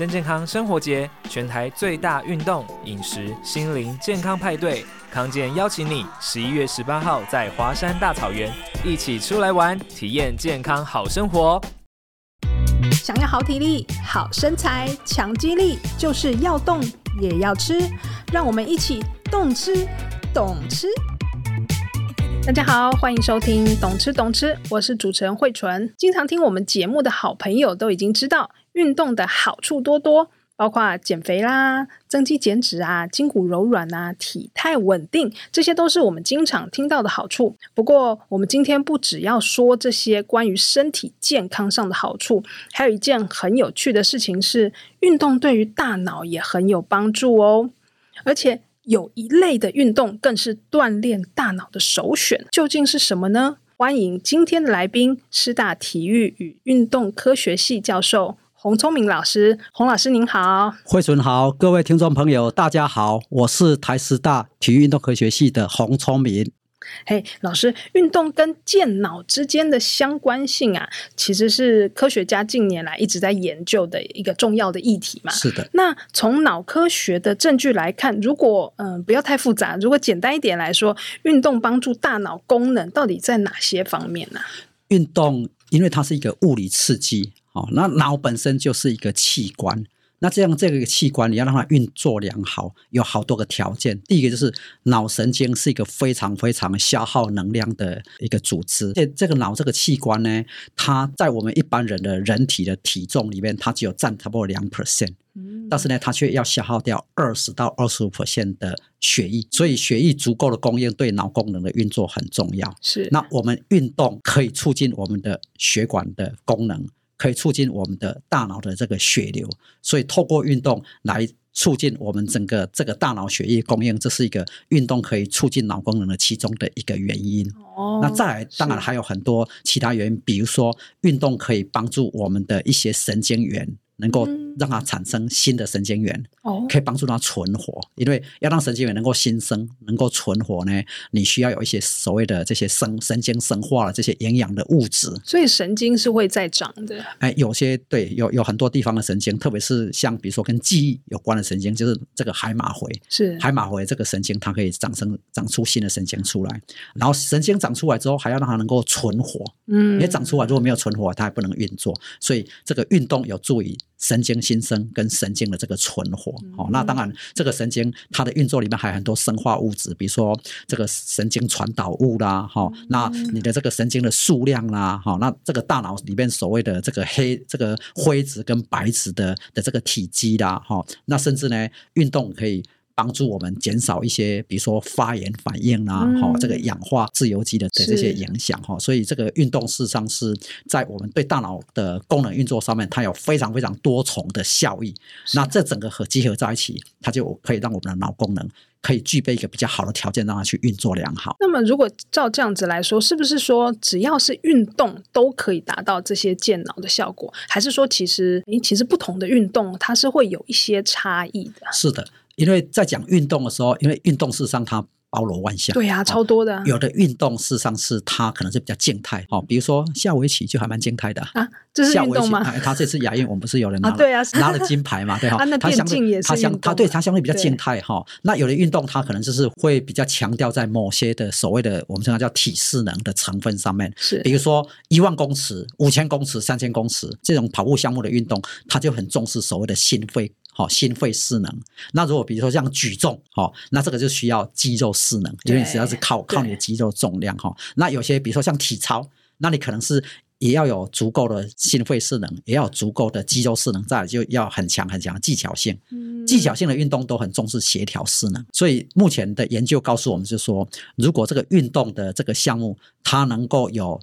真健康生活节，全台最大运动、饮食、心灵健康派对，康健邀请你十一月十八号在华山大草原一起出来玩，体验健康好生活。想要好体力、好身材、强肌力，就是要动也要吃。让我们一起动吃，懂吃。大家好，欢迎收听《懂吃懂吃》，我是主持人慧纯。经常听我们节目的好朋友都已经知道，运动的好处多多，包括减肥啦、增肌减脂啊、筋骨柔软啊、体态稳定，这些都是我们经常听到的好处。不过，我们今天不只要说这些关于身体健康上的好处，还有一件很有趣的事情是，运动对于大脑也很有帮助哦，而且。有一类的运动更是锻炼大脑的首选，究竟是什么呢？欢迎今天的来宾，师大体育与运动科学系教授洪聪明老师。洪老师您好，慧纯好，各位听众朋友大家好，我是台师大体育运动科学系的洪聪明。嘿，老师，运动跟健脑之间的相关性啊，其实是科学家近年来一直在研究的一个重要的议题嘛。是的。那从脑科学的证据来看，如果嗯、呃、不要太复杂，如果简单一点来说，运动帮助大脑功能到底在哪些方面呢？运动因为它是一个物理刺激，哦，那脑本身就是一个器官。那这样这个器官你要让它运作良好，有好多个条件。第一个就是脑神经是一个非常非常消耗能量的一个组织。这这个脑这个器官呢，它在我们一般人的人体的体重里面，它只有占差不多两 percent，但是呢，它却要消耗掉二十到二十五 percent 的血液。所以血液足够的供应对脑功能的运作很重要。是。那我们运动可以促进我们的血管的功能。可以促进我们的大脑的这个血流，所以透过运动来促进我们整个这个大脑血液供应，这是一个运动可以促进脑功能的其中的一个原因。哦，那再来，当然还有很多其他原因，比如说运动可以帮助我们的一些神经元。能够让它产生新的神经元，哦，可以帮助它存活。因为要让神经元能够新生、能够存活呢，你需要有一些所谓的这些生神经生化的这些营养的物质。所以神经是会再长的。哎，有些对，有有很多地方的神经，特别是像比如说跟记忆有关的神经，就是这个海马回。是海马回这个神经，它可以长生长出新的神经出来。然后神经长出来之后，还要让它能够存活。嗯，因为长出来如果没有存活，它还不能运作。所以这个运动有助于。神经新生跟神经的这个存活，哦，那当然，这个神经它的运作里面还有很多生化物质，比如说这个神经传导物啦，哈，那你的这个神经的数量啦，哈，那这个大脑里面所谓的这个黑这个灰质跟白质的的这个体积啦，哈，那甚至呢，运动可以。帮助我们减少一些，比如说发炎反应啊，哈、嗯，这个氧化自由基的的这些影响哈，所以这个运动事实上是在我们对大脑的功能运作上面，它有非常非常多重的效益。那这整个和集合在一起，它就可以让我们的脑功能可以具备一个比较好的条件，让它去运作良好。那么，如果照这样子来说，是不是说只要是运动都可以达到这些健脑的效果？还是说其实，其实不同的运动它是会有一些差异的？是的。因为在讲运动的时候，因为运动事实上它包罗万象，对呀、啊，超多的。有的运动事实上是它可能是比较静态，哦，比如说下围棋就还蛮静态的啊。这是运动吗？他这次亚运，我们不是有人拿 对啊、拿了金牌嘛？对哈，他相对他相他对他相对比较静态哈。那有的运动，它可能就是会比较强调在某些的所谓的我们称它叫体适能的成分上面，是比如说一万公尺、五千公尺、三千公尺这种跑步项目的运动，它就很重视所谓的心肺。好，心肺适能。那如果比如说像举重，哦，那这个就需要肌肉适能，因为你只要是靠靠你的肌肉重量哈。那有些比如说像体操，那你可能是也要有足够的心肺适能，也要有足够的肌肉适能，再来就要很强很强的技巧性。技巧性的运动都很重视协调适能。所以目前的研究告诉我们，就是说，如果这个运动的这个项目，它能够有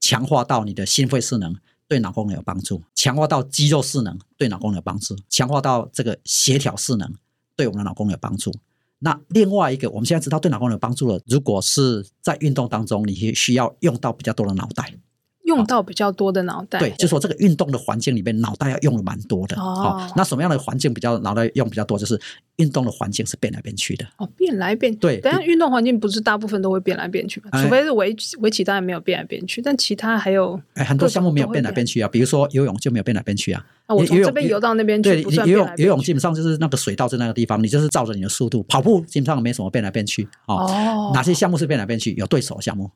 强化到你的心肺适能。对脑功能有帮助，强化到肌肉势能，对脑功能有帮助；强化到这个协调势能，对我们的脑功能有帮助。那另外一个，我们现在知道对脑功能有帮助了。如果是在运动当中，你需要用到比较多的脑袋，用到比较多的脑袋，对，就是说这个运动的环境里面，脑袋要用的蛮多的。哦，那什么样的环境比较脑袋用比较多？就是运动的环境是变来变去的。哦，变来变去。对，但是运动环境不是大部分都会变来变去嘛？哎、除非是围围棋，当然没有变来变去，但其他还有哎，很多项目没有变来变去啊。比如说游泳就没有变来变去啊。啊，我从这边游到那边去，对，游泳游泳基本上就是那个水道在那个地方，你就是照着你的速度跑步，基本上没什么变来变去哦，哦。哪些项目是变来变去？有对手的项目。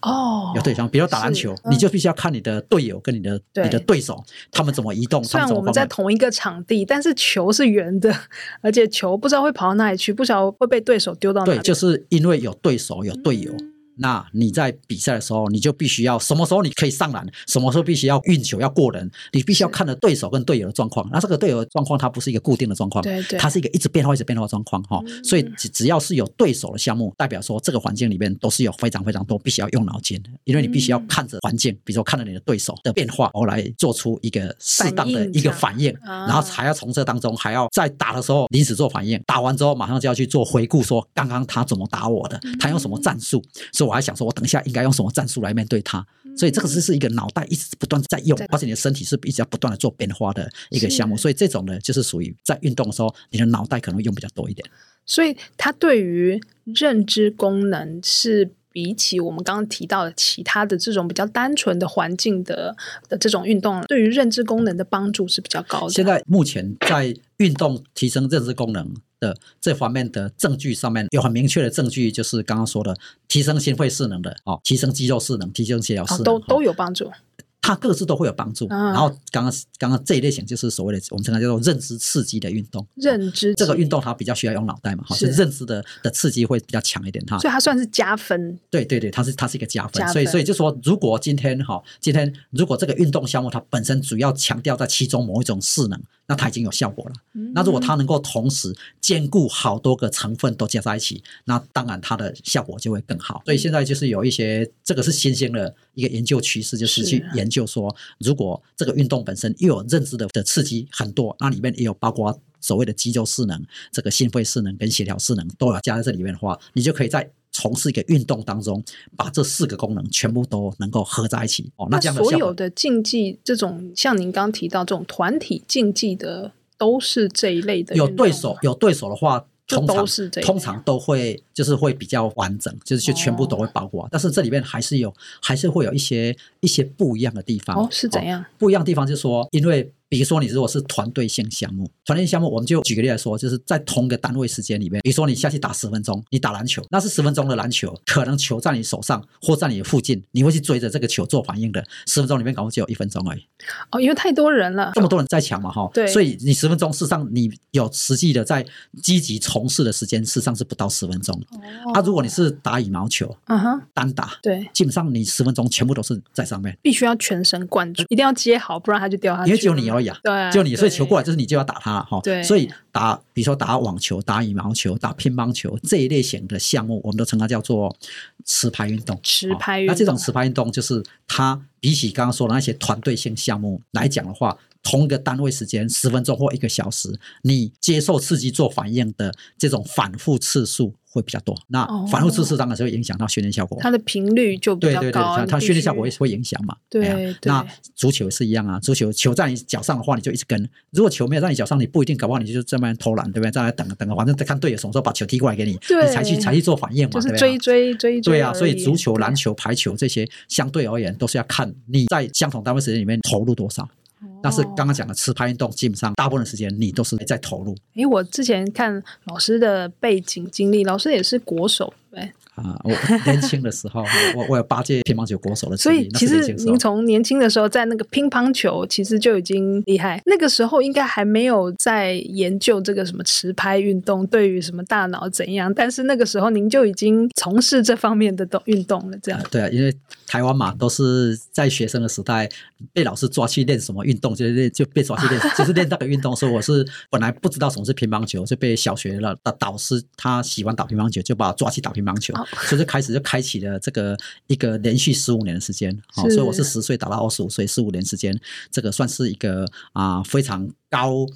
哦，有对手，比如打篮球，嗯，你就必须要看你的队友跟你的你的对手他们怎么移动。虽然我们在同一个场地，但是球是圆的，而且球不知道会跑到哪里去，不晓得会被对手丢到哪里。对，就是因为有对手有队友。嗯那你在比赛的时候，你就必须要什么时候你可以上篮，什么时候必须要运球要过人，你必须要看着对手跟队友的状况。那这个队友的状况它不是一个固定的状况，对对，它是一个一直变化、一直变化的状况哈。所以只只要是有对手的项目，代表说这个环境里面都是有非常非常多必须要用脑筋的，因为你必须要看着环境，比如说看着你的对手的变化，然后来做出一个适当的一个反应，然后还要从这当中还要在打的时候临时做反应，打完之后马上就要去做回顾，说刚刚他怎么打我的，他用什么战术，所以我还想说，我等一下。应该用什么战术来面对它？所以这个是是一个脑袋一直不断在用，而且你的身体是一直要不断的做变化的一个项目。所以这种呢，就是属于在运动的时候，你的脑袋可能会用比较多一点。所以它对于认知功能是比起我们刚刚提到的其他的这种比较单纯的环境的的这种运动，对于认知功能的帮助是比较高的。现在目前在运动提升认知功能的这方面的证据上面有很明确的证据，就是刚刚说的提升心肺势能的哦，提升肌肉势能，提升协调势能，都都有帮助。它各自都会有帮助。然后刚刚刚刚这一类型就是所谓的我们称它叫做认知刺激的运动。认知这个运动它比较需要用脑袋嘛，哈，是认知的的刺激会比较强一点哈。所以它算是加分。对对对，它是它是一个加分。加分。所以所以就说，如果今天哈，今天如果这个运动项目它本身主要强调在其中某一种势能。那它已经有效果了。那如果它能够同时兼顾好多个成分都加在一起，那当然它的效果就会更好。所以现在就是有一些这个是新兴的一个研究趋势，就是去研究说，如果这个运动本身又有认知的的刺激很多，那里面也有包括所谓的肌肉势能、这个心肺势能跟协调势能都要加在这里面的话，你就可以在。从事一个运动当中，把这四个功能全部都能够合在一起哦。那这样的所有的竞技，这种像您刚刚提到这种团体竞技的，都是这一类的。有对手，有对手的话，通常通常都会就是会比较完整，就是就全部都会包括。哦。但是这里面还是有，还是会有一些一些不一样的地方。哦，是怎样？哦，不一样的地方就是说，因为。比如说，你如果是团队性项目，团队性项目，我们就举个例来说，就是在同一个单位时间里面，比如说你下去打十分钟，你打篮球，那是十分钟的篮球，可能球在你手上或在你的附近，你会去追着这个球做反应的，十分钟里面可能只有一分钟而已。哦，因为太多人了，这么多人在抢嘛，哈，对，所以你十分钟，事实上你有实际的在积极从事的时间，事实上是不到十分钟。哦，啊，如果你是打羽毛球，嗯哼，单打，对，基本上你十分钟全部都是在上面，必须要全神贯注，一定要接好，不然它就掉下去。因为只有你而对，就你。所以球过来就是你就要打它哈，对，所以打，比如说打网球、打羽毛球、打乒乓球这一类型的项目，我们都称它叫做持拍运动。持拍运动，那这种持拍运动就是它比起刚刚说的那些团队性项目来讲的话，同一个单位时间十分钟或一个小时，你接受刺激做反应的这种反复次数。会比较多，那反复次数当然是会影响到训练效果。它的频率就比较高，对对对，它训练效果也是会影响嘛。对，对，那足球也是一样啊，足球球在你脚上的话，你就一直跟；如果球没有在你脚上，你不一定，搞不好你就这么偷懒，对不对？在那等等，反正再看队友什么时候把球踢过来给你，你才去才去做反应嘛，对不对？追追追追。对啊，所以足球、篮球、排球这些相对而言都是要看你在相同单位时间里面投入多少。但是刚刚讲的持拍运动，基本上大部分的时间你都是在投入。因为我之前看老师的背景经历，老师也是国手，对。啊，我年轻的时候，我我有八届乒乓球国手的。所以其实您从年轻的时候在那个乒乓球，其实就已经厉害。那个时候应该还没有在研究这个什么持拍运动对于什么大脑怎样，但是那个时候您就已经从事这方面的动运动了。这样、啊、对啊，因为台湾嘛，都是在学生的时代被老师抓去练什么运动，就练就被抓去练，就是练那个运动。所以我是本来不知道什么是乒乓球，就被小学了的导师他喜欢打乒乓球，就把我抓去打乒乓球。哦所以就开始就开启了这个一个连续十五年的时间，好，所以我是十岁打到二十五岁，十五年时间，这个算是一个啊非常高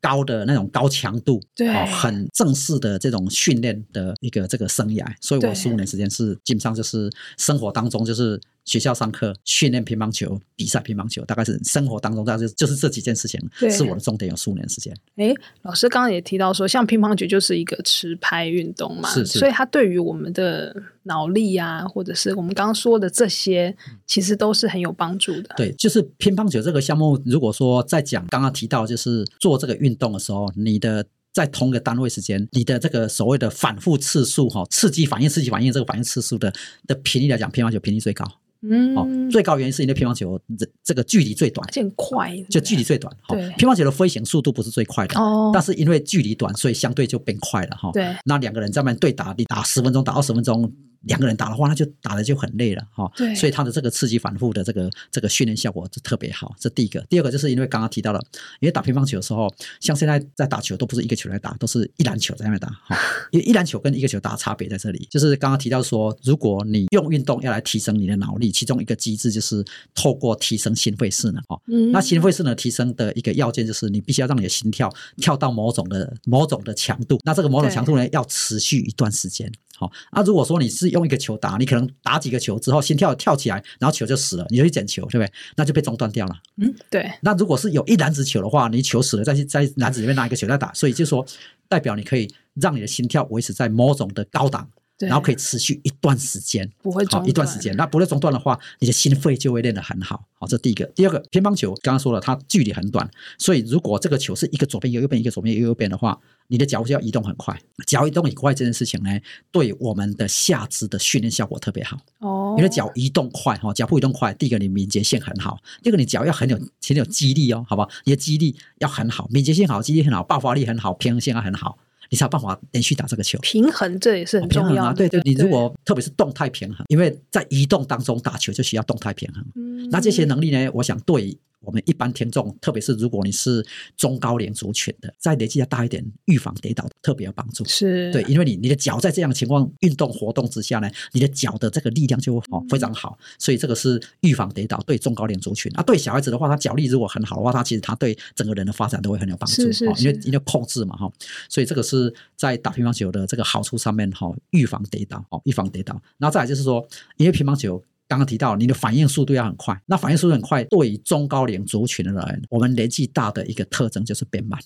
高的那种高强度，对，很正式的这种训练的一个这个生涯。所以我十五年时间是基本上就是生活当中就是学校上课、训练乒乓球、比赛乒乓球，大概是生活当中大概就是就是这几件事情是我的重点，有数年时间。哎，老师刚刚也提到说，像乒乓球就是一个持拍运动嘛，是是，所以它对于我们的脑力啊，或者是我们刚刚说的这些，其实都是很有帮助的。对，就是乒乓球这个项目，如果说在讲刚刚提到，就是做这个运动的时候，你的。在同一个单位时间，你的这个所谓的反复次数哈，刺激反应、刺激反应这个反应次数的的频率来讲，乒乓球频率最高。嗯，哦，最高原因是因为乒乓球这这个距离最短，很快，就距离最短。哦，乒乓球的飞行速度不是最快的，哦，但是因为距离短，所以相对就变快了哈。对，那两个人在那边对打，你打十分钟，打二十分钟。两个人打的话，那就打的就很累了哈。对，所以他的这个刺激反复的这个这个训练效果就特别好。这第一个，第二个就是因为刚刚提到了，因为打乒乓球的时候，像现在在打球都不是一个球来打，都是一篮球在那边打哈。因为一篮球跟一个球打差别在这里，就是刚刚提到说，如果你用运动要来提升你的脑力，其中一个机制就是透过提升心肺势能哈。嗯。那心肺势能提升的一个要件就是你必须要让你的心跳跳到某种的某种的强度，那这个某种强度呢要持续一段时间。好，那如果说你是用一个球打，你可能打几个球之后心跳跳起来，然后球就死了，你就去捡球，对不对？那就被中断掉了。嗯，对。那如果是有一篮子球的话，你球死了，再去在篮子里面拿一个球再打，所以就说代表你可以让你的心跳维持在某种的高档。然后可以持续一段时间，不会好一段时间。那不会中断的话，你的心肺就会练得很好。好，这第一个。第二个，乒乓球刚刚说了，它距离很短，所以如果这个球是一个左边一个右边，一个左边一个右边的话，你的脚就要移动很快。脚移动很快这件事情呢，对我们的下肢的训练效果特别好。哦，你的脚移动快哈，脚步移动快，第一个你敏捷性很好，第二个你脚要很有很有肌力哦，好不好？你的肌力要很好，敏捷性好，肌力很好，爆发力很好，平衡性要很好。你才有办法连续打这个球，平衡这也是很重要的。啊、对对，你如果特别是动态平衡，因为在移动当中打球就需要动态平衡。嗯，那这些能力呢，我想对。我们一般听众，特别是如果你是中高龄族群的，再年纪要大一点，预防跌倒特别有帮助。是对，因为你你的脚在这样的情况运动活动之下呢，你的脚的这个力量就哦非常好，所以这个是预防跌倒对中高龄族群啊。对小孩子的话，他脚力如果很好的话，他其实他对整个人的发展都会很有帮助。是是是，因为因为控制嘛哈，所以这个是在打乒乓球的这个好处上面哈，预防跌倒哦，预防跌倒。然后再来就是说，因为乒乓球。刚刚提到，你的反应速度要很快。那反应速度很快，对于中高龄族群的人，我们年纪大的一个特征就是变慢。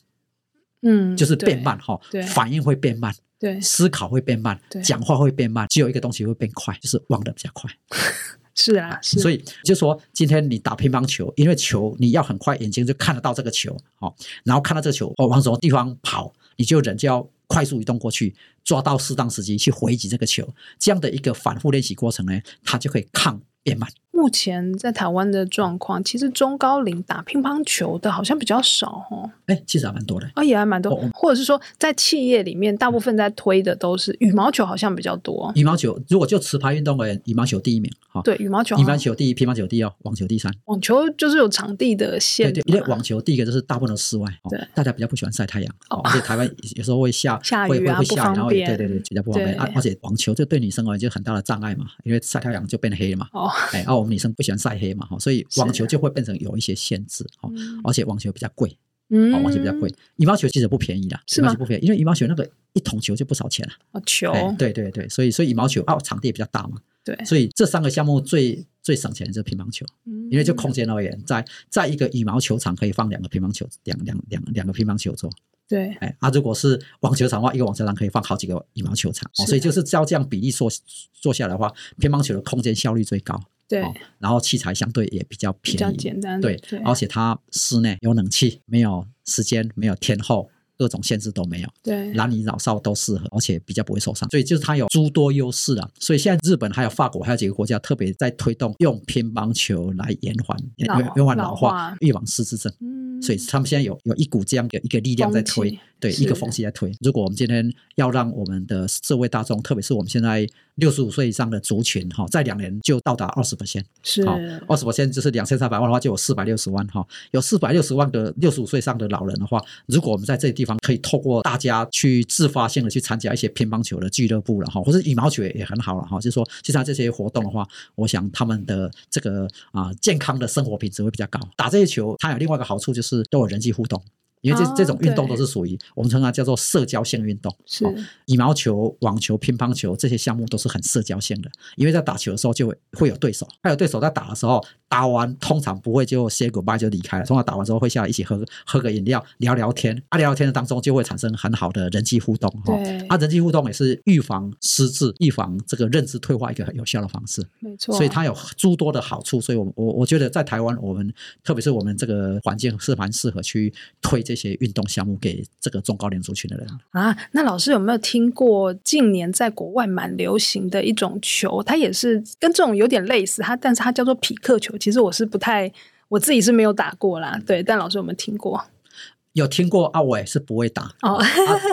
嗯，就是变慢哈，反应会变慢，对，思考会变慢，对，讲话会变慢，只有一个东西会变快，就是忘得比较快。是啊，是。所以就说，今天你打乒乓球，因为球你要很快，眼睛就看得到这个球，哦，然后看到这个球哦往什么地方跑，你就人就要快速移动过去。抓到适当时机去回击这个球，这样的一个反复练习过程呢，他就可以抗变慢。目前在台湾的状况，其实中高龄打乒乓球的好像比较少哦。哎，其实还蛮多的啊，也还蛮多。哦、或者是说，在企业里面，大部分在推的都是羽毛球，好像比较多。羽毛球如果就持牌运动而言，羽毛球第一名哈。对，羽毛球。羽毛球第一，乒乓球第二，网球第三。网球就是有场地的限制。对，因为网球第一个就是大部分都室外，对，大家比较不喜欢晒太阳，哦，而且台湾有时候会下 下雨啊，会下雨，然后对对对，比较不方便。而且网球就对女生而言就很大的障碍嘛，因为晒太阳就变黑了嘛。哦，哎，而我们女生不喜欢晒黑。嘛哈，所以网球就会变成有一些限制哈，而且网球比较贵，嗯，网球比较贵，羽毛球其实不便宜的，羽毛球不便宜，因为羽毛球那个一桶球就不少钱了，哦，球，对对对，所以所以羽毛球哦，场地也比较大嘛，对，所以这三个项目最最省钱的就是乒乓球，因为就空间而言，在在一个羽毛球场可以放两个乒乓球，两两两两个乒乓球桌。对，哎，啊，如果是网球场的话，一个网球场可以放好几个羽毛球场，所以就是照这样比例做做下来的话，乒乓球的空间效率最高。对，然后器材相对也比较便宜，比较简单。对，而且它室内有冷气，没有时间，没有天候。各种限制都没有，对，男女老少都适合，而且比较不会受伤，所以就是它有诸多优势啊。所以现在日本还有法国还有几个国家特别在推动用乒乓球来延缓延延缓老化、预防失智症。嗯，所以他们现在有有一股这样的一个力量在推，对，一个风气在推。如果我们今天要让我们的社会大众，特别是我们现在六十五岁以上的族群哈，在两年就到达二十 percent，是二十 percent 就是两千三百万的话，就有四百六十万哈，有四百六十万的六十五岁以上的老人的话，如果我们在这个地地方可以透过大家去自发性的去参加一些乒乓球的俱乐部了哈，或者羽毛球也很好了哈，就是说，其实这些活动的话，我想他们的这个啊健康的生活品质会比较高。打这些球，它有另外一个好处就是都有人际互动。因为这这种运动都是属于我们称它叫做社交性运动。是羽毛球、网球、乒乓球这些项目都是很社交性的，因为在打球的时候就会会有对手，还有对手在打的时候，打完通常不会就 say goodbye 就离开了，通常打完之后会下来一起喝喝个饮料、聊聊天，啊，聊聊天的当中就会产生很好的人际互动哈。啊，人际互动也是预防失智、预防这个认知退化一个很有效的方式。没错，所以它有诸多的好处，所以我我我觉得在台湾，我们特别是我们这个环境是蛮适合去推这些运动项目给这个中高龄族群的人啊。那老师有没有听过近年在国外蛮流行的一种球？它也是跟这种有点类似，它但是它叫做匹克球。其实我是不太，我自己是没有打过啦。对，但老师有没有听过？有听过啊，我也是不会打哦。啊、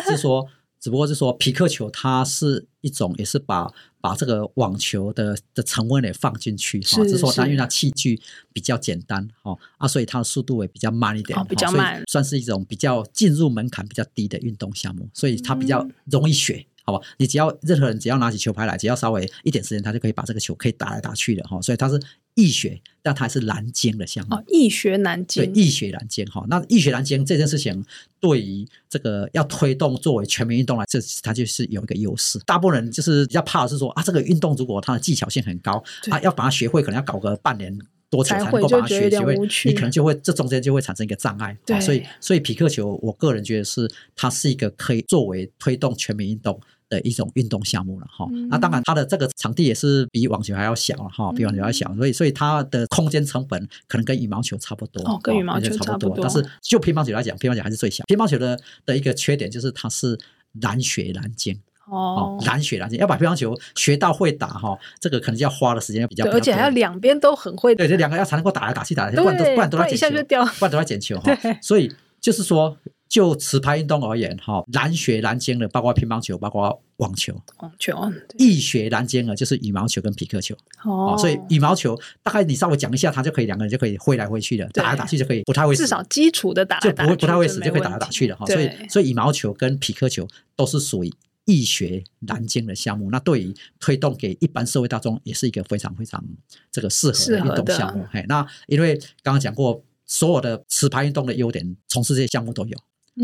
是说，只不过是说皮克球，它是一种，也是把把这个网球的的成分也放进去哈。只是说，它因为它器具比较简单哈啊，所以它的速度也比较慢一点，哦、比较慢，算是一种比较进入门槛比较低的运动项目，所以它比较容易学。嗯好吧，你只要任何人只要拿起球拍来，只要稍微一点时间，他就可以把这个球可以打来打去的哈。所以它是易学，但它还是难精的项目。哦，易学难精。对，易学难精哈。那易学难精这件事情，对于这个要推动作为全民运动来，这它就是有一个优势。大部分人就是比较怕的是说啊，这个运动如果它的技巧性很高，啊，要把它学会，可能要搞个半年多久才能够把它学学会，你可能就会这中间就会产生一个障碍。对，所以所以匹克球，我个人觉得是它是一个可以作为推动全民运动的一种运动项目了哈，那当然它的这个场地也是比网球还要小哈，比网球还要小，所以所以它的空间成本可能跟羽毛球差不多，哦，跟羽毛球差不多。但是就乒乓球来讲，乒乓球还是最小。乒乓球的的一个缺点就是它是难学难精哦，难学难精，要把乒乓球学到会打哈，这个可能就要花的时间比较，而且还要两边都很会，对，这两个要才能够打来打去打来，不然都不然都在捡球，不然都在捡球哈，所以就是说。就持拍运动而言，哈，难学难精的，包括乒乓球，包括网球，网球，易学难精的，就是羽毛球跟匹克球。哦，所以羽毛球大概你稍微讲一下，它就可以两个人就可以挥来挥去的，打来打去就可以，不太会死。至少基础的打就不会不太会死，就可以打来打去的哈。所以所以羽毛球跟匹克球都是属于易学难精的项目。那对于推动给一般社会大众，也是一个非常非常这个适合的运动项目。嘿，那因为刚刚讲过，所有的持拍运动的优点，从事这些项目都有。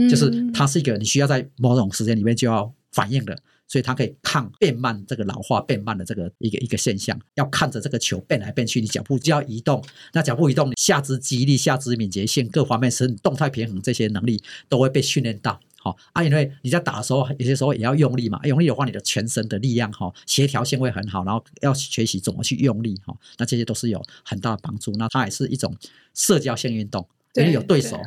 就是它是一个你需要在某种时间里面就要反应的，所以它可以抗变慢这个老化变慢的这个一个一个现象。要看着这个球变来变去，你脚步就要移动。那脚步移动，下肢肌力、下肢敏捷性各方面是动态平衡这些能力都会被训练到。好啊，因为你在打的时候，有些时候也要用力嘛，用力的话，你的全身的力量哈协调性会很好，然后要学习怎么去用力哈，那这些都是有很大的帮助。那它也是一种社交性运动，因为有对手。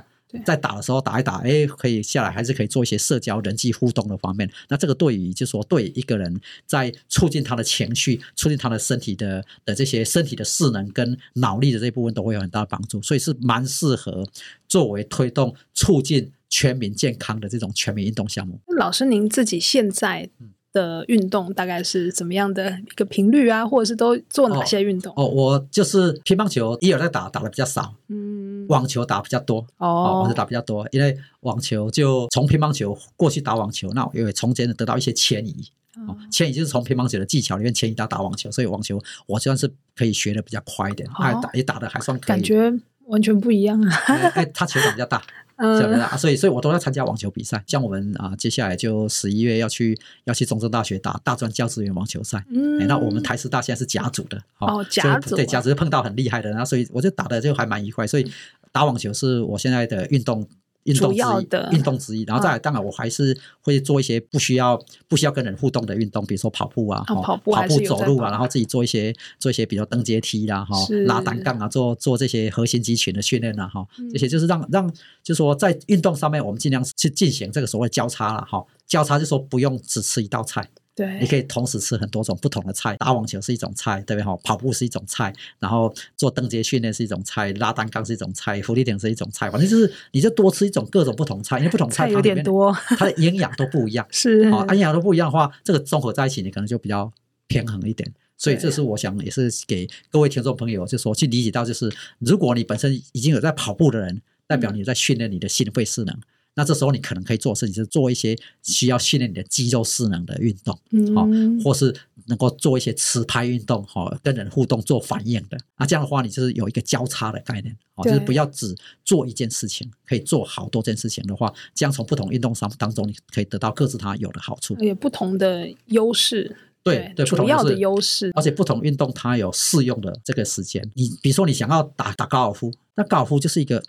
在打的时候打一打，哎，可以下来，还是可以做一些社交、人际互动的方面。那这个对于，就是说对一个人在促进他的情绪、促进他的身体的的这些身体的势能跟脑力的这一部分，都会有很大的帮助。所以是蛮适合作为推动、促进全民健康的这种全民运动项目。老师，您自己现在的运动大概是怎么样的一个频率啊？或者是都做哪些运动？哦，哦我就是乒乓球，一有在打，打的比较少。嗯。网球打比较多哦，网球打比较多，因为网球就从乒乓球过去打网球，那因为从前得到一些迁移，哦，迁移就是从乒乓球的技巧里面迁移到打网球，所以网球我算是可以学的比较快一点，还、哦、打也打的还算可以，感觉完全不一样啊！哎，他球场比较大。嗯，所以所以我都要参加网球比赛。像我们啊，接下来就十一月要去要去中正大学打大专教职员网球赛。嗯，那我们台师大现在是甲组的，哦，甲组对甲组碰到很厉害的，然后所以我就打的就还蛮愉快。所以打网球是我现在的运动。运动之一，运动之一，然后再来，当然我还是会做一些不需要不需要跟人互动的运动，比如说跑步啊，跑步、跑步、走路啊，然后自己做一些做一些，比如登阶梯啦，哈，拉单杠啊，做做这些核心肌群的训练啊，哈，这些就是让让，就是说在运动上面，我们尽量去进行这个所谓交叉了，哈，交叉就说不用只吃一道菜。对，你可以同时吃很多种不同的菜。打网球是一种菜，对不对？哈，跑步是一种菜，然后做登阶训练是一种菜，拉单杠是一种菜，伏地挺是一种菜。反正就是你就多吃一种各种不同菜，因为不同菜它有点多，它的营养都不一样。是啊，营养都不一样的话，这个综合在一起，你可能就比较平衡一点。所以这是我想也是给各位听众朋友，就是说去理解到，就是如果你本身已经有在跑步的人，代表你在训练你的心肺势能。那这时候你可能可以做的事情，就是做一些需要训练你的肌肉势能的运动，好、嗯，或是能够做一些持拍运动，哈，跟人互动做反应的。那这样的话，你就是有一个交叉的概念，哦，就是不要只做一件事情，可以做好多件事情的话，这样从不同运动上当中，你可以得到各自它有的好处，有不同的优势。对对，主要的优势，而且不同运动它有适用的这个时间。你比如说，你想要打打高尔夫，那高尔夫就是一个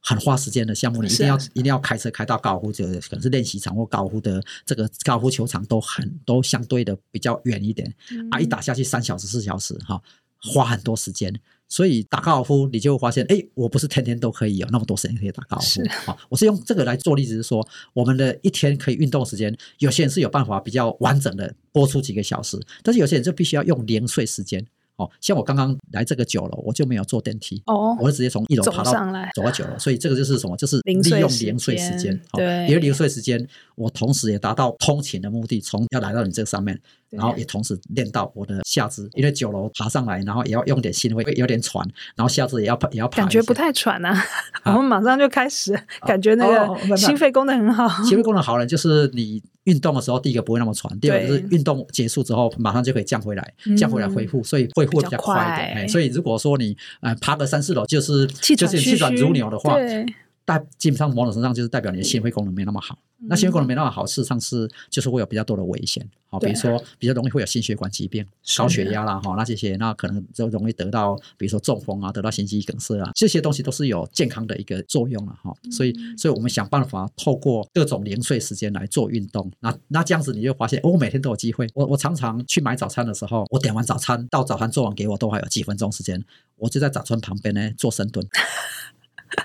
很花时间的项目，你一定要一定要开车开到高尔夫，球可能是练习场或高尔夫的这个高尔夫球场都很都相对的比较远一点啊，一打下去三小时四小时哈，花很多时间。所以打高尔夫，你就会发现，哎，我不是天天都可以有那么多时间可以打高尔夫。好，我是用这个来做例子，是说我们的一天可以运动时间，有些人是有办法比较完整的播出几个小时，但是有些人就必须要用零碎时间。哦，像我刚刚来这个九楼，我就没有坐电梯，哦，我是直接从一楼爬到上来，走到九楼，所以这个就是什么？就是利用零碎时间，对，因为零碎时间，我同时也达到通勤的目的，从要来到你这个上面，然后也同时练到我的下肢，因为九楼爬上来，然后也要用点心会，有点喘，然后下肢也要也要爬，感觉不太喘啊。我们马上就开始，感觉那个心肺功能很好，心肺功能好了，就是你。运动的时候，第一个不会那么喘，第二个就是运动结束之后马上就可以降回来，降回来恢复，所以恢复比较快一点。所以如果说你呃爬个三四楼，就是就是气喘如牛的话。但基本上某种程度上就是代表你的心肺功能没那么好，嗯、那心肺功能没那么好，事实上是就是会有比较多的危险，好，比如说比较容易会有心血管疾病、高血压啦，哈，那这些那可能就容易得到，比如说中风啊，得到心肌梗塞啊，这些东西都是有健康的一个作用了哈，所以所以我们想办法透过各种零碎时间来做运动，那那这样子你就发现，哦，我每天都有机会，我我常常去买早餐的时候，我点完早餐到早餐做完给我都还有几分钟时间，我就在早餐旁边呢做深蹲。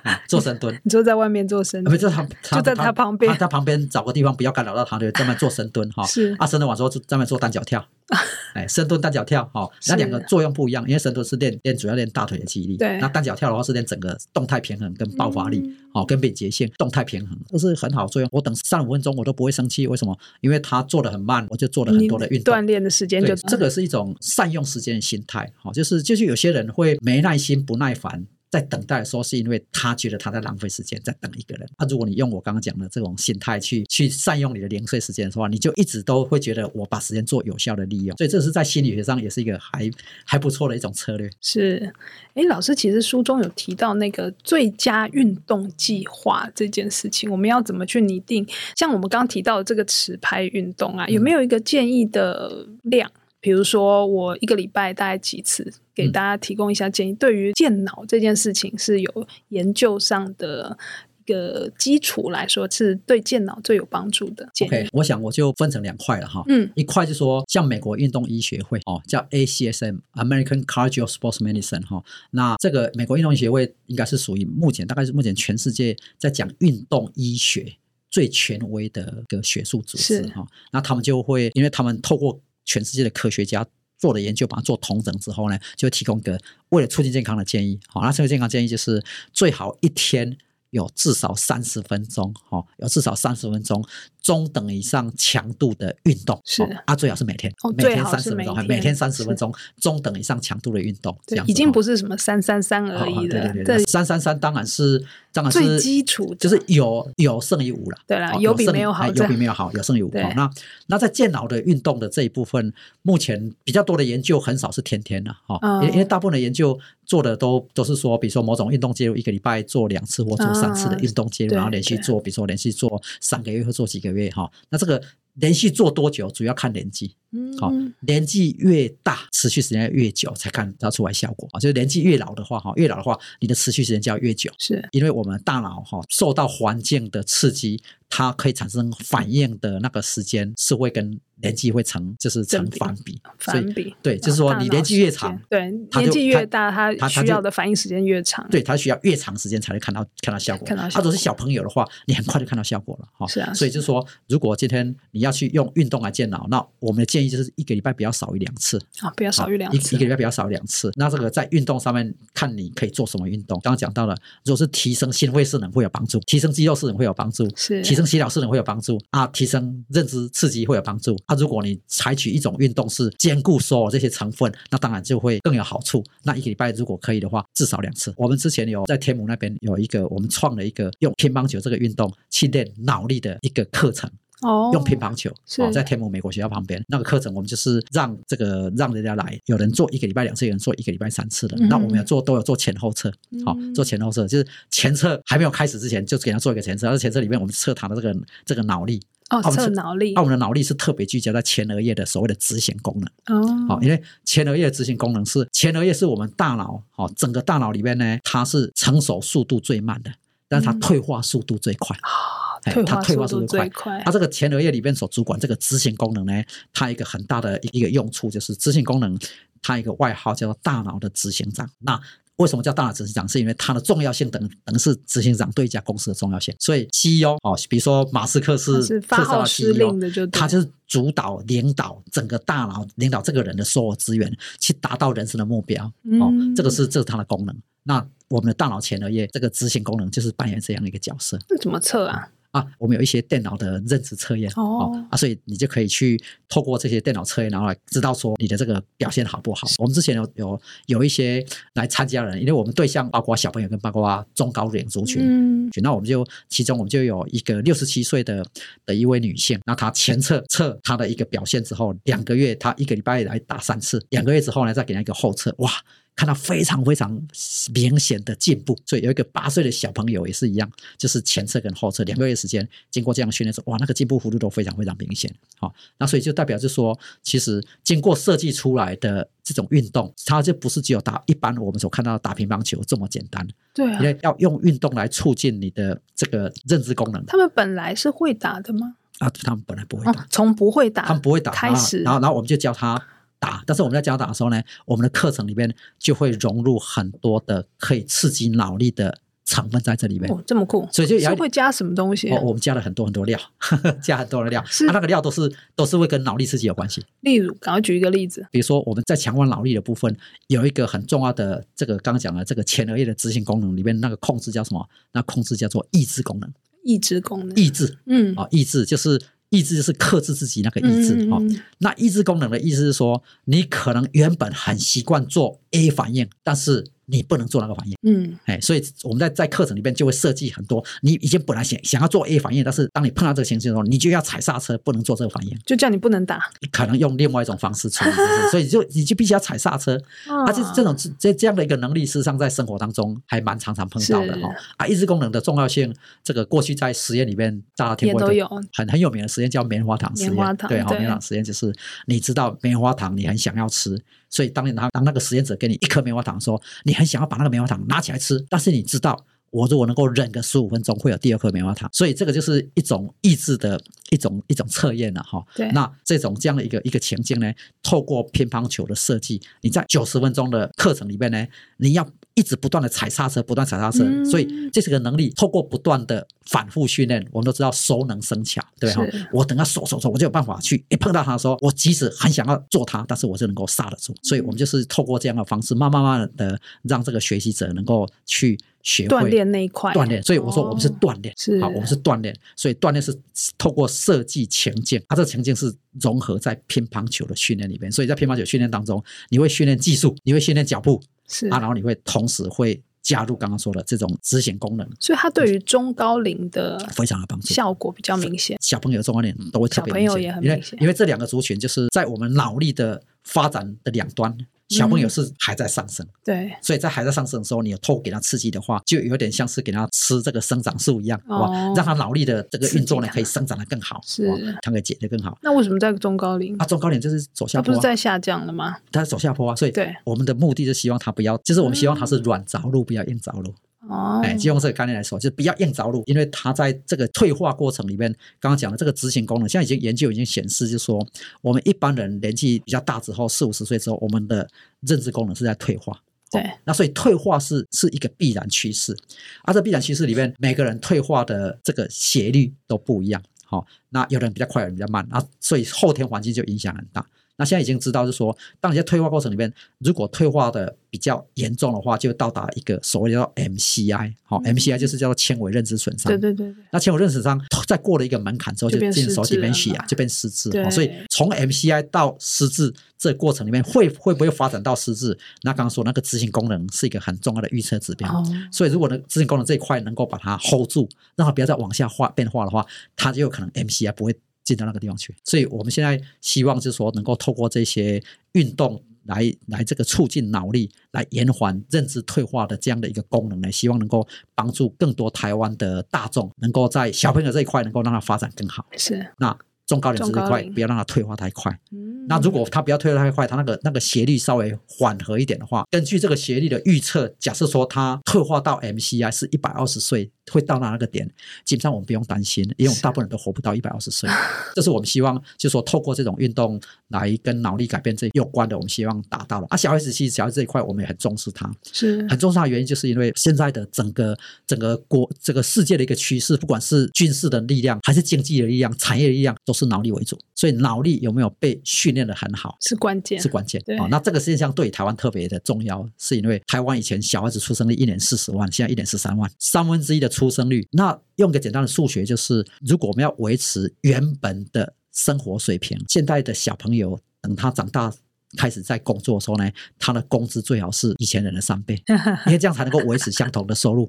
啊、做深蹲，你就在外面做深蹲，就他，就在他旁边，他旁边找个地方不要干扰到他，就专门做深蹲哈。是。啊，深蹲完之后就在那做单脚跳，哎，深蹲单脚跳哈，那两个作用不一样，因为深蹲是练练主要练大腿的肌力，对，那单脚跳的话是练整个动态平衡跟爆发力，哦、嗯，跟敏捷性、动态平衡都是很好作用。我等三五分钟我都不会生气，为什么？因为他做的很慢，我就做了很多的运动，锻炼的时间就这个是一种善用时间的心态，哈，就是就是有些人会没耐心、不耐烦。在等待的时候，是因为他觉得他在浪费时间，在等一个人。那、如果你用我刚刚讲的这种心态去去善用你的零碎时间的话，你就一直都会觉得我把时间做有效的利用。所以这是在心理学上也是一个还还不错的一种策略。是，哎，老师其实书中有提到那个最佳运动计划这件事情，我们要怎么去拟定？像我们刚刚提到的这个持拍运动啊，有没有一个建议的量？比如说，我一个礼拜大概几次，给大家提供一下建议。嗯、对于健脑这件事情，是有研究上的一个基础来说，是对健脑最有帮助的。OK，我想我就分成两块了哈。嗯，一块就是说，像美国运动医学会哦，叫 ACSM（American of Sports Medicine） 哈。那这个美国运动医学会应该是属于目前大概是目前全世界在讲运动医学最权威的一个学术组织哈。那他们就会，因为他们透过全世界的科学家做的研究，把它做统整之后呢，就提供一个为了促进健康的建议。好，那这个健康建议就是最好一天有至少三十分钟，哈，有至少三十分钟。中等以上强度的运动是啊，最好是每天，每天三十分钟，每天三十分钟，中等以上强度的运动，这样已经不是什么三三三而已了。对对对，三三三当然是当然是最基础，就是有有胜于无了。对了，有比没有好，有比没有好，有胜于无。那那在健脑的运动的这一部分，目前比较多的研究很少是天天的哈，因因为大部分的研究做的都都是说，比如说某种运动介入，一个礼拜做两次或做三次的运动介入，然后连续做，比如说连续做三个月或做几个月哈，那这个连续做多久，主要看年纪。好，年纪越大，持续时间越久，才看得出来效果啊。就是年纪越老的话，哈，越老的话，你的持续时间就要越久。是，因为我们大脑哈受到环境的刺激，它可以产生反应的那个时间是会跟年纪会成，就是成反比。反比。对，就是说你年纪越长，对，年纪越大，它需要的反应时间越长。对，它需要越长时间才能看到看到效果。看到效果。如果是小朋友的话，你很快就看到效果了。哈，是啊。所以就是说，如果今天你要去用运动来健脑，那我们的建议。就是一个礼拜不要少于两次啊，不要少于两次。一个礼拜不要少于两次。那这个在运动上面看你可以做什么运动。刚刚讲到了，如果是提升心肺势能会有帮助，提升肌肉势能会有帮助，是提升升洗脑式能会有帮助啊，提升认知刺激会有帮助啊。如果你采取一种运动是兼顾所有这些成分，那当然就会更有好处。那一个礼拜如果可以的话，至少两次。我们之前有在天母那边有一个，我们创了一个用乒乓球这个运动去练脑力的一个课程。哦，用乒乓球哦，在天母美国学校旁边。那个课程，我们就是让这个让人家来，有人做一个礼拜两次，有人做一个礼拜三次的。那、嗯、我们要做都有做前后侧，好、嗯、做前后侧，就是前侧还没有开始之前，就给他做一个前侧。而前侧里面我们测他的这个这个脑力。哦，测脑力。那我们的脑力是特别聚焦在前额叶的所谓的执行功能。哦，好，因为前额叶的执行功能是前额叶是我们大脑哦整个大脑里面呢，它是成熟速度最慢的，但是它退化速度最快。嗯它退化速度快，它这个前额叶里面所主管这个执行功能呢，它一个很大的一个用处就是执行功能，它一个外号叫做大脑的执行长。那为什么叫大脑执行长？是因为它的重要性等等于是执行长对一家公司的重要性。所以 CEO 哦，比如说马斯克是特斯拉 CEO，他就是主导领导整个大脑，领导这个人的所有资源去达到人生的目标。哦，这个是这是它的功能。那我们的大脑前额叶这个执行功能就是扮演这样的一个角色。那怎么测啊？啊，我们有一些电脑的认知测验哦，啊，所以你就可以去透过这些电脑测验，然后来知道说你的这个表现好不好。我们之前有有有一些来参加的人，因为我们对象包括小朋友跟包括中高龄族群，嗯，那我们就其中我们就有一个六十七岁的的一位女性，那她前测测她的一个表现之后，两个月她一个礼拜来打三次，两个月之后呢再给她一个后测，哇。看到非常非常明显的进步，所以有一个八岁的小朋友也是一样，就是前侧跟后侧两个月时间，经过这样训练之后，哇，那个进步幅度都非常非常明显。好，那所以就代表就说，其实经过设计出来的这种运动，它就不是只有打一般我们所看到的打乒乓球这么简单。对啊，因为要用运动来促进你的这个认知功能。他们本来是会打的吗？啊，他们本来不会打，从不会打，他们不会打开始，然后然后我们就教他。打，但是我们在教打的时候呢，我们的课程里面就会融入很多的可以刺激脑力的成分在这里面。哦，这么酷！所以就也会加什么东西？啊？哦，我们加了很多很多料，呵 呵加很多的料。是，它那个料都是都是会跟脑力刺激有关系。例如，赶快举一个例子。比如说，我们在强化脑力的部分，有一个很重要的这个刚刚讲的这个前额叶的执行功能里面，那个控制叫什么？那控制叫做抑制功能。抑制功能。抑制。嗯。啊，抑制就是。意志就是克制自己那个意志哈、嗯哦，那意志功能的意思是说，你可能原本很习惯做 A 反应，但是。你不能做那个反应，嗯，哎，所以我们在在课程里边就会设计很多。你已经本来想想要做 A 反应，但是当你碰到这个情形的时候，你就要踩刹车，不能做这个反应，就叫你不能打。可能用另外一种方式处理，所以就你就必须要踩刹车。啊，这这种这这样的一个能力，事实上在生活当中还蛮常常碰到的哈。啊，意志功能的重要性，这个过去在实验里面大家听过的，很很有名的实验叫棉花糖实验。棉花糖对，棉花糖实验就是你知道棉花糖你很想要吃。所以当你拿当那个实验者给你一颗棉花糖，说你很想要把那个棉花糖拿起来吃，但是你知道我如果能够忍个十五分钟，会有第二颗棉花糖。所以这个就是一种意志的一种一种测验了哈。对。那这种这样的一个一个情境呢，透过乒乓球的设计，你在九十分钟的课程里面呢，你要。一直不断的踩刹车，不断踩刹车，嗯，所以这是个能力。透过不断的反复训练，我们都知道熟能生巧，对哈。我等他熟熟熟，我就有办法去一碰到他的时候，我即使很想要做他，但是我就能够刹得住。所以我们就是透过这样的方式，慢慢慢的让这个学习者能够去学会锻炼那一块锻炼。所以我说我们是锻炼，是好，我们是锻炼。所以锻炼是透过设计情境，它这个情境是融合在乒乓球的训练里面。所以在乒乓球训练当中，你会训练技术，你会训练脚步。是啊，然后你会同时会加入刚刚说的这种执行功能，所以它对于中高龄的非常的帮助，效果比较明显。小朋友、中高龄都会特别明显，小朋友也很明显，因为因为这两个族群就是在我们脑力的发展的两端。小朋友是还在上升，嗯，对，所以在还在上升的时候，你有透给他刺激的话，就有点像是给他吃这个生长素一样，哇，哦，让他脑力的这个运作呢可以生长得更好，是，他可以解得更好。那为什么在中高龄？啊，中高龄就是走下坡，啊，不是在下降了吗？他走下坡啊，所以对我们的目的是希望他不要，就是我们希望他是软着陆，不要硬着陆。哦，哎，就用这个概念来说，就不要硬着陆，因为它在这个退化过程里面，刚刚讲的这个执行功能，现在已经研究已经显示，就是说我们一般人年纪比较大之后，四五十岁之后，我们的认知功能是在退化。对，哦，那所以退化是是一个必然趋势，而这必然趋势里面，每个人退化的这个斜率都不一样。好，哦，那有的人比较快，有人比较慢，啊，所以后天环境就影响很大。那现在已经知道，就是说，当你在退化过程里面，如果退化的比较严重的话，就到达一个所谓叫 MCI，好、嗯、，MCI 就是叫做纤维认知损伤。对对对，对。那纤维认知损伤在过了一个门槛之后，就进手 dementia，就变失智。所以从 MCI 到失智这个过程里面，会会不会发展到失智？那刚刚说那个执行功能是一个很重要的预测指标。哦、所以如果呢执行功能这一块能够把它 hold 住，让它不要再往下化变化的话，它就有可能 MCI 不会。进到那个地方去，所以我们现在希望就是说，能够透过这些运动来来这个促进脑力，来延缓认知退化的这样的一个功能呢，希望能够帮助更多台湾的大众，能够在小朋友这一块能够让他发展更好。是那。中高龄这一块，不要让它退化太快。那如果它不要退化太快，它那个那个斜率稍微缓和一点的话，根据这个斜率的预测，假设说它退化到 MCI 是一百二十岁会到达那个点，基本上我们不用担心，因为我们大部分人都活不到一百二十岁。这是我们希望，就是说透过这种运动来跟脑力改变这有关的，我们希望达到了。啊，小孩子其实小孩子这一块，我们也很重视它，是很重视它的原因，就是因为现在的整个整个国这个世界的一个趋势，不管是军事的力量，还是经济的力量，产业的力量，都是脑力为主，所以脑力有没有被训练的很好是关键，是关键啊、哦。那这个现象对台湾特别的重要，是因为台湾以前小孩子出生率一年四十万，现在一年十三万，三分之一的出生率。那用个简单的数学，就是如果我们要维持原本的生活水平，现在的小朋友等他长大开始在工作的时候呢，他的工资最好是以前人的三倍，因为这样才能够维持相同的收入。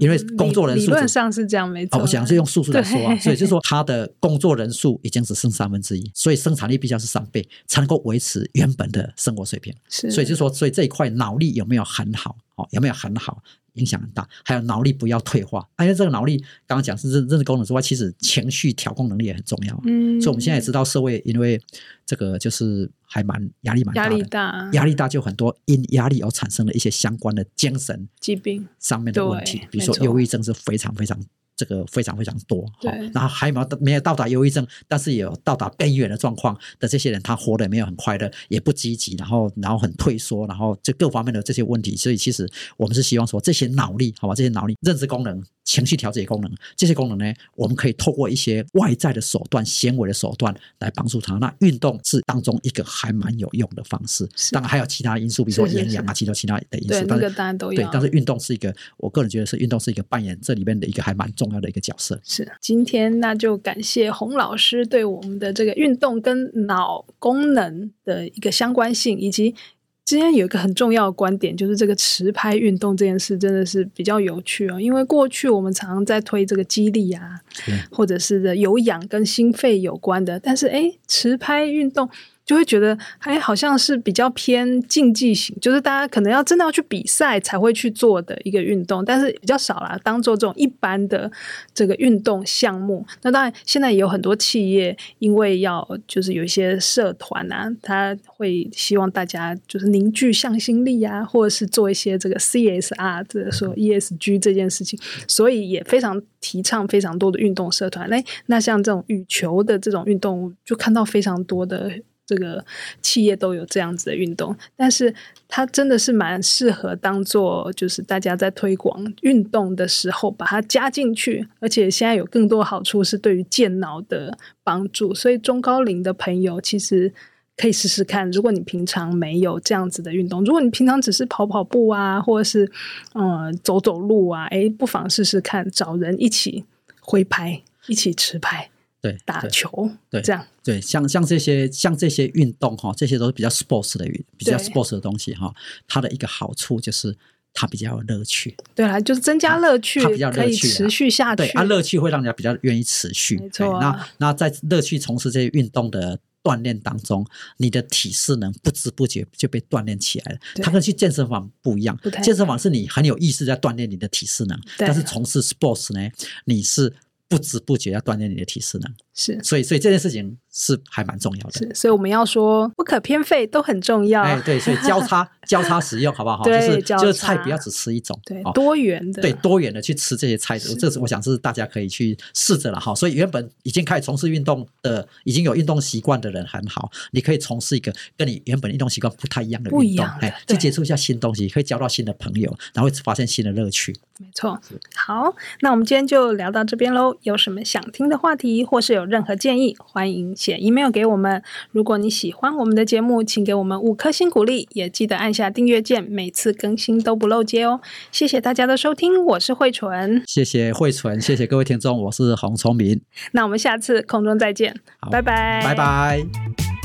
因为工作人数理论上是这样，没错。我想是用数数来说啊，所以就是说，他的工作人数已经只剩三分之一，所以生产力必须要是三倍，才能够维持原本的生活水平。是，所以就是说，所以这一块脑力有没有很好？哦，有没有很好？影响很大。还有脑力不要退化，因为这个脑力刚刚讲是认认知功能之外，其实情绪调控能力也很重要。嗯，所以我们现在也知道，社会因为这个就是还蛮压力蛮大的，压力大，压力大就很多因压力而产生的一些相关的精神疾病。上面的问题，比如说忧郁症是非常非常。这个非常非常多，好，然后还没有没有到达忧郁症，但是也有到达边缘的状况的这些人，他活得也没有很快乐，也不积极，然后然后很退缩，然后这各方面的这些问题，所以其实我们是希望说，这些脑力，好吧，这些脑力认知功能。情绪调节功能，这些功能呢，我们可以透过一些外在的手段、纤维的手段来帮助他。那运动是当中一个还蛮有用的方式，当然还有其他因素，比如说营养啊，其他其他的因素。对，那个当然都有。对，但是运动是一个，我个人觉得是运动是一个扮演这里面的一个还蛮重要的一个角色。是，今天那就感谢洪老师对我们的这个运动跟脑功能的一个相关性，以及。今天有一个很重要的观点，就是这个持拍运动这件事真的是比较有趣哦。因为过去我们常常在推这个肌力啊，或者是的有氧跟心肺有关的，但是诶，持拍运动。就会觉得，哎，好像是比较偏竞技型，就是大家可能要真的要去比赛才会去做的一个运动，但是比较少啦，当做这种一般的这个运动项目。那当然，现在也有很多企业，因为要就是有一些社团啊，他会希望大家就是凝聚向心力啊，或者是做一些这个 CSR，这个说 ESG 这件事情，所以也非常提倡非常多的运动社团。那那像这种羽球的这种运动，就看到非常多的。这个企业都有这样子的运动，但是它真的是蛮适合当做就是大家在推广运动的时候把它加进去，而且现在有更多好处是对于健脑的帮助，所以中高龄的朋友其实可以试试看。如果你平常没有这样子的运动，如果你平常只是跑跑步啊，或者是嗯走走路啊，诶，不妨试试看找人一起挥拍，一起持拍。对，打球，对，这样，对，像像这些像这些运动哈，这些都是比较 sports 的运，比较 sports 的东西哈。它的一个好处就是它比较有乐趣。对啊，就是增加乐趣，它比较乐趣，持续下去。对啊，乐趣会让人家比较愿意持续。没错啊。那那在乐趣从事这些运动的锻炼当中，你的体适能不知不觉就被锻炼起来了。它跟去健身房不一样，健身房是你很有意识在锻炼你的体适能，但是从事 sports 呢，你是。不知不觉要锻炼你的体适能，是，所以所以这件事情是还蛮重要的，是，所以我们要说不可偏废都很重要，哎，对，所以交叉 交叉使用好不好？对，就是就是菜不要只吃一种，对，多元的，对，多元的去吃这些菜，这是我想是大家可以去试着了哈。所以原本已经开始从事运动的，已经有运动习惯的人很好，你可以从事一个跟你原本运动习惯不太一样的运动，哎，去接触一下新东西，可以交到新的朋友，然后会发现新的乐趣。没错，好，那我们今天就聊到这边喽。有什么想听的话题，或是有任何建议，欢迎写 email 给我们。如果你喜欢我们的节目，请给我们五颗星鼓励，也记得按下订阅键，每次更新都不漏接哦。谢谢大家的收听，我是慧纯，谢谢慧纯，谢谢各位听众，我是洪聪明。那我们下次空中再见，拜拜，拜拜。